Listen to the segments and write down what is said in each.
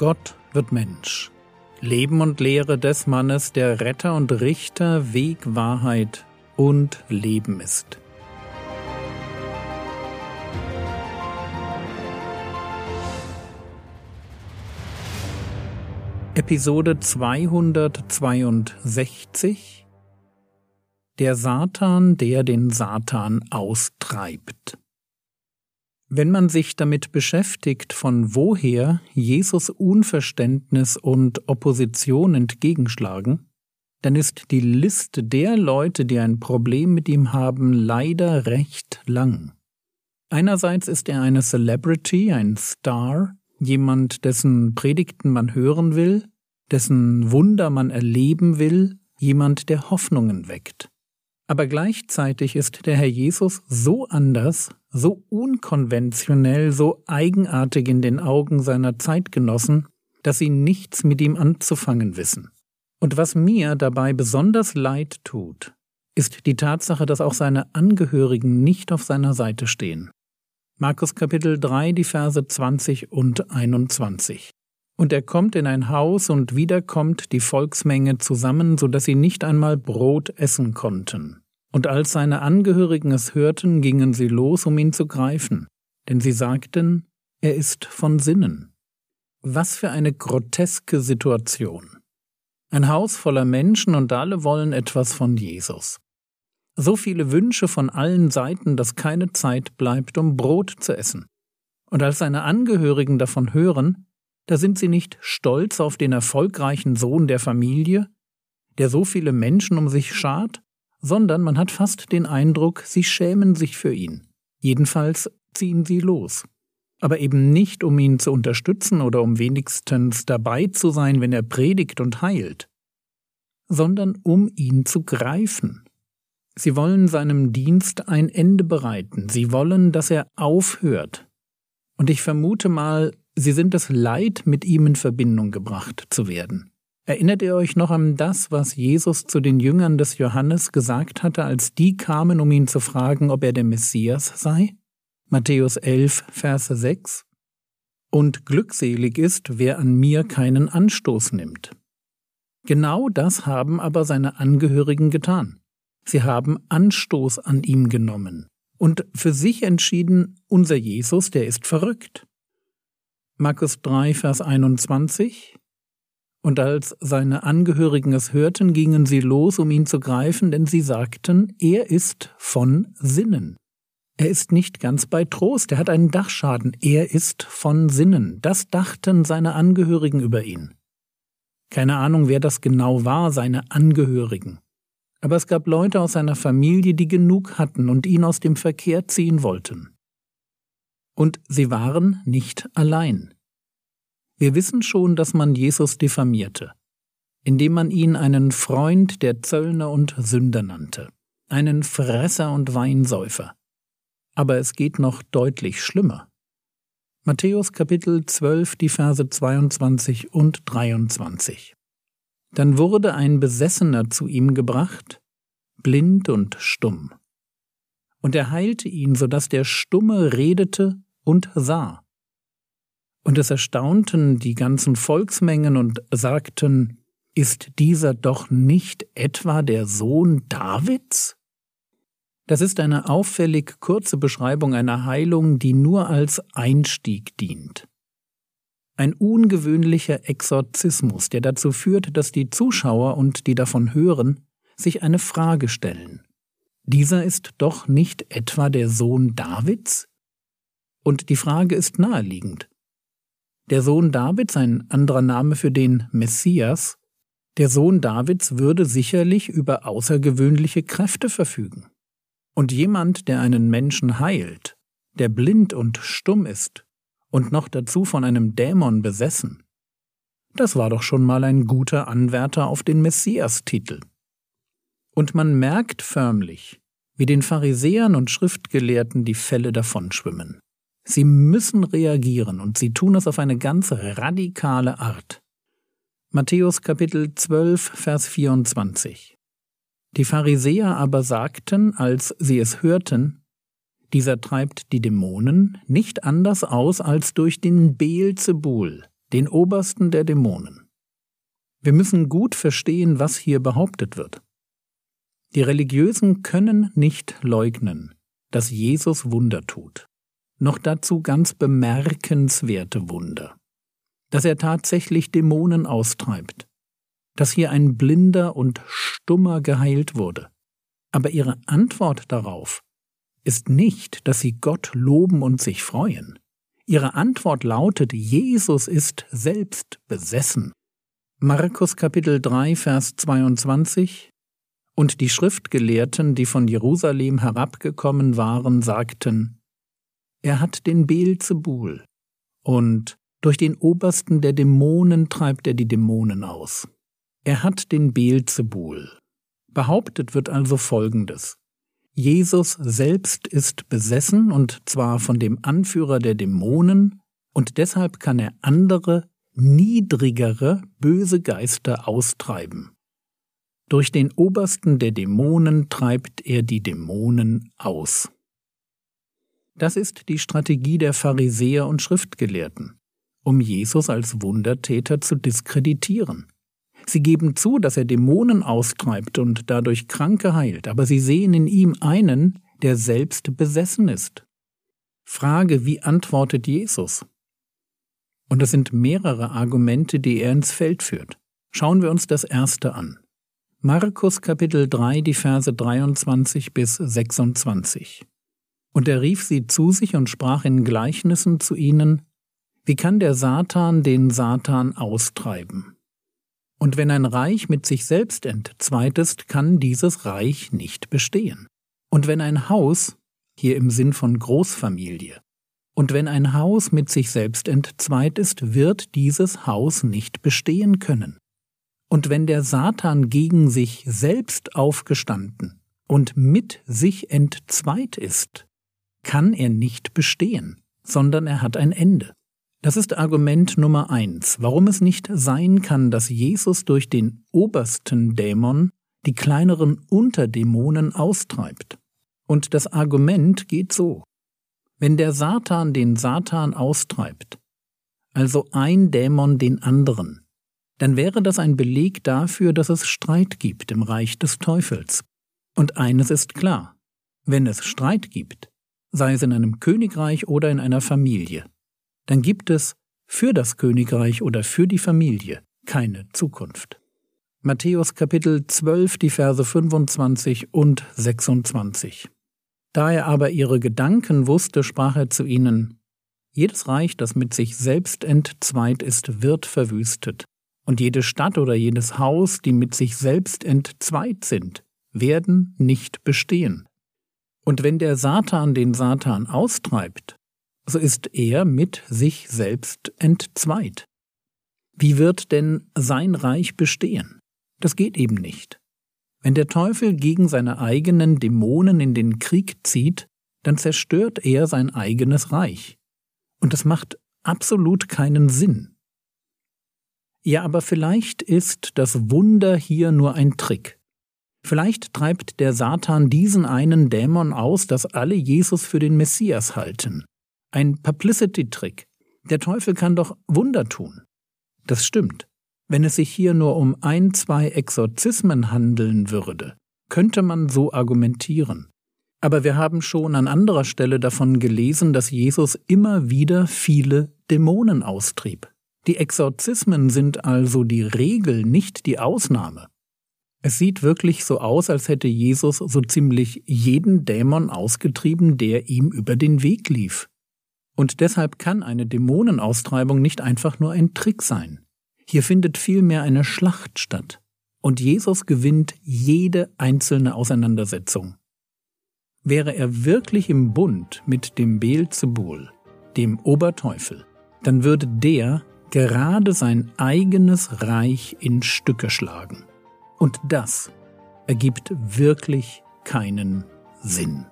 Gott wird Mensch. Leben und Lehre des Mannes, der Retter und Richter, Weg, Wahrheit und Leben ist. Episode 262 Der Satan, der den Satan austreibt. Wenn man sich damit beschäftigt, von woher Jesus Unverständnis und Opposition entgegenschlagen, dann ist die Liste der Leute, die ein Problem mit ihm haben, leider recht lang. Einerseits ist er eine Celebrity, ein Star, jemand, dessen Predigten man hören will, dessen Wunder man erleben will, jemand, der Hoffnungen weckt. Aber gleichzeitig ist der Herr Jesus so anders, so unkonventionell, so eigenartig in den Augen seiner Zeitgenossen, dass sie nichts mit ihm anzufangen wissen. Und was mir dabei besonders leid tut, ist die Tatsache, dass auch seine Angehörigen nicht auf seiner Seite stehen. Markus Kapitel 3, die Verse 20 und 21. Und er kommt in ein Haus und wieder kommt die Volksmenge zusammen, so dass sie nicht einmal Brot essen konnten. Und als seine Angehörigen es hörten, gingen sie los, um ihn zu greifen, denn sie sagten, er ist von Sinnen. Was für eine groteske Situation. Ein Haus voller Menschen und alle wollen etwas von Jesus. So viele Wünsche von allen Seiten, dass keine Zeit bleibt, um Brot zu essen. Und als seine Angehörigen davon hören, da sind sie nicht stolz auf den erfolgreichen Sohn der Familie, der so viele Menschen um sich schart, sondern man hat fast den Eindruck, sie schämen sich für ihn. Jedenfalls ziehen sie los. Aber eben nicht, um ihn zu unterstützen oder um wenigstens dabei zu sein, wenn er predigt und heilt, sondern um ihn zu greifen. Sie wollen seinem Dienst ein Ende bereiten, sie wollen, dass er aufhört. Und ich vermute mal, sie sind es leid, mit ihm in Verbindung gebracht zu werden. Erinnert ihr euch noch an das, was Jesus zu den Jüngern des Johannes gesagt hatte, als die kamen, um ihn zu fragen, ob er der Messias sei? Matthäus 11, Verse 6. Und glückselig ist, wer an mir keinen Anstoß nimmt. Genau das haben aber seine Angehörigen getan. Sie haben Anstoß an ihm genommen und für sich entschieden, unser Jesus, der ist verrückt. Markus 3, Vers 21 und als seine Angehörigen es hörten, gingen sie los, um ihn zu greifen, denn sie sagten, er ist von Sinnen. Er ist nicht ganz bei Trost, er hat einen Dachschaden, er ist von Sinnen. Das dachten seine Angehörigen über ihn. Keine Ahnung, wer das genau war, seine Angehörigen. Aber es gab Leute aus seiner Familie, die genug hatten und ihn aus dem Verkehr ziehen wollten. Und sie waren nicht allein. Wir wissen schon, dass man Jesus diffamierte, indem man ihn einen Freund der Zöllner und Sünder nannte, einen Fresser und Weinsäufer. Aber es geht noch deutlich schlimmer. Matthäus Kapitel 12, die Verse 22 und 23. Dann wurde ein Besessener zu ihm gebracht, blind und stumm. Und er heilte ihn, so dass der Stumme redete und sah. Und es erstaunten die ganzen Volksmengen und sagten, ist dieser doch nicht etwa der Sohn Davids? Das ist eine auffällig kurze Beschreibung einer Heilung, die nur als Einstieg dient. Ein ungewöhnlicher Exorzismus, der dazu führt, dass die Zuschauer und die davon hören, sich eine Frage stellen. Dieser ist doch nicht etwa der Sohn Davids? Und die Frage ist naheliegend. Der Sohn Davids, ein anderer Name für den Messias, der Sohn Davids würde sicherlich über außergewöhnliche Kräfte verfügen. Und jemand, der einen Menschen heilt, der blind und stumm ist und noch dazu von einem Dämon besessen, das war doch schon mal ein guter Anwärter auf den Messias-Titel. Und man merkt förmlich, wie den Pharisäern und Schriftgelehrten die Fälle davonschwimmen. Sie müssen reagieren und sie tun es auf eine ganz radikale Art. Matthäus Kapitel 12, Vers 24. Die Pharisäer aber sagten, als sie es hörten, dieser treibt die Dämonen nicht anders aus als durch den Beelzebul, den obersten der Dämonen. Wir müssen gut verstehen, was hier behauptet wird. Die Religiösen können nicht leugnen, dass Jesus Wunder tut. Noch dazu ganz bemerkenswerte Wunder. Dass er tatsächlich Dämonen austreibt. Dass hier ein Blinder und Stummer geheilt wurde. Aber ihre Antwort darauf ist nicht, dass sie Gott loben und sich freuen. Ihre Antwort lautet, Jesus ist selbst besessen. Markus Kapitel 3, Vers 22 Und die Schriftgelehrten, die von Jerusalem herabgekommen waren, sagten, Er hat den Beelzebul und durch den Obersten der Dämonen treibt er die Dämonen aus. Er hat den Beelzebul. Behauptet wird also Folgendes. Jesus selbst ist besessen und zwar von dem Anführer der Dämonen, und deshalb kann er andere, niedrigere, böse Geister austreiben. Durch den Obersten der Dämonen treibt er die Dämonen aus. Das ist die Strategie der Pharisäer und Schriftgelehrten, um Jesus als Wundertäter zu diskreditieren. Sie geben zu, dass er Dämonen austreibt und dadurch Kranke heilt, aber sie sehen in ihm einen, der selbst besessen ist. Frage, wie antwortet Jesus? Und es sind mehrere Argumente, die er ins Feld führt. Schauen wir uns das erste an. Markus Kapitel 3, die Verse 23 bis 26. Und er rief sie zu sich und sprach in Gleichnissen zu ihnen, Wie kann der Satan den Satan austreiben? Und wenn ein Reich mit sich selbst entzweit ist, kann dieses Reich nicht bestehen. Und wenn ein Haus, hier im Sinn von Großfamilie, und wenn ein Haus mit sich selbst entzweit ist, wird dieses Haus nicht bestehen können. Und wenn der Satan gegen sich selbst aufgestanden und mit sich entzweit ist, kann er nicht bestehen, sondern er hat ein Ende. Das ist Argument Nummer eins, warum es nicht sein kann, dass Jesus durch den obersten Dämon die kleineren Unterdämonen austreibt. Und das Argument geht so. Wenn der Satan den Satan austreibt, also ein Dämon den anderen, dann wäre das ein Beleg dafür, dass es Streit gibt im Reich des Teufels. Und eines ist klar, wenn es Streit gibt, sei es in einem Königreich oder in einer Familie, dann gibt es für das Königreich oder für die Familie keine Zukunft. Matthäus Kapitel 12, die Verse 25 und 26. Da er aber ihre Gedanken wusste, sprach er zu ihnen, jedes Reich, das mit sich selbst entzweit ist, wird verwüstet, und jede Stadt oder jedes Haus, die mit sich selbst entzweit sind, werden nicht bestehen. Und wenn der Satan den Satan austreibt, so ist er mit sich selbst entzweit. Wie wird denn sein Reich bestehen? Das geht eben nicht. Wenn der Teufel gegen seine eigenen Dämonen in den Krieg zieht, dann zerstört er sein eigenes Reich. Und das macht absolut keinen Sinn. Ja, aber vielleicht ist das Wunder hier nur ein Trick. Vielleicht treibt der Satan diesen einen Dämon aus, dass alle Jesus für den Messias halten. Ein Publicity-Trick. Der Teufel kann doch Wunder tun. Das stimmt. Wenn es sich hier nur um ein, zwei Exorzismen handeln würde, könnte man so argumentieren. Aber wir haben schon an anderer Stelle davon gelesen, dass Jesus immer wieder viele Dämonen austrieb. Die Exorzismen sind also die Regel, nicht die Ausnahme. Es sieht wirklich so aus, als hätte Jesus so ziemlich jeden Dämon ausgetrieben, der ihm über den Weg lief. Und deshalb kann eine Dämonenaustreibung nicht einfach nur ein Trick sein. Hier findet vielmehr eine Schlacht statt. Und Jesus gewinnt jede einzelne Auseinandersetzung. Wäre er wirklich im Bund mit dem Beelzebul, dem Oberteufel, dann würde der gerade sein eigenes Reich in Stücke schlagen. Und das ergibt wirklich keinen Sinn.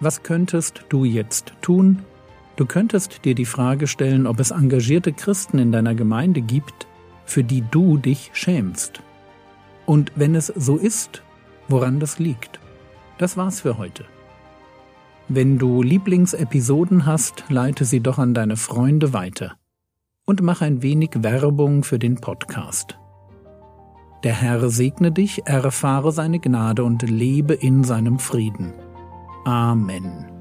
Was könntest du jetzt tun? Du könntest dir die Frage stellen, ob es engagierte Christen in deiner Gemeinde gibt, für die du dich schämst. Und wenn es so ist, woran das liegt. Das war's für heute. Wenn du Lieblingsepisoden hast, leite sie doch an deine Freunde weiter und mach ein wenig Werbung für den Podcast. Der Herr segne dich, erfahre seine Gnade und lebe in seinem Frieden. Amen.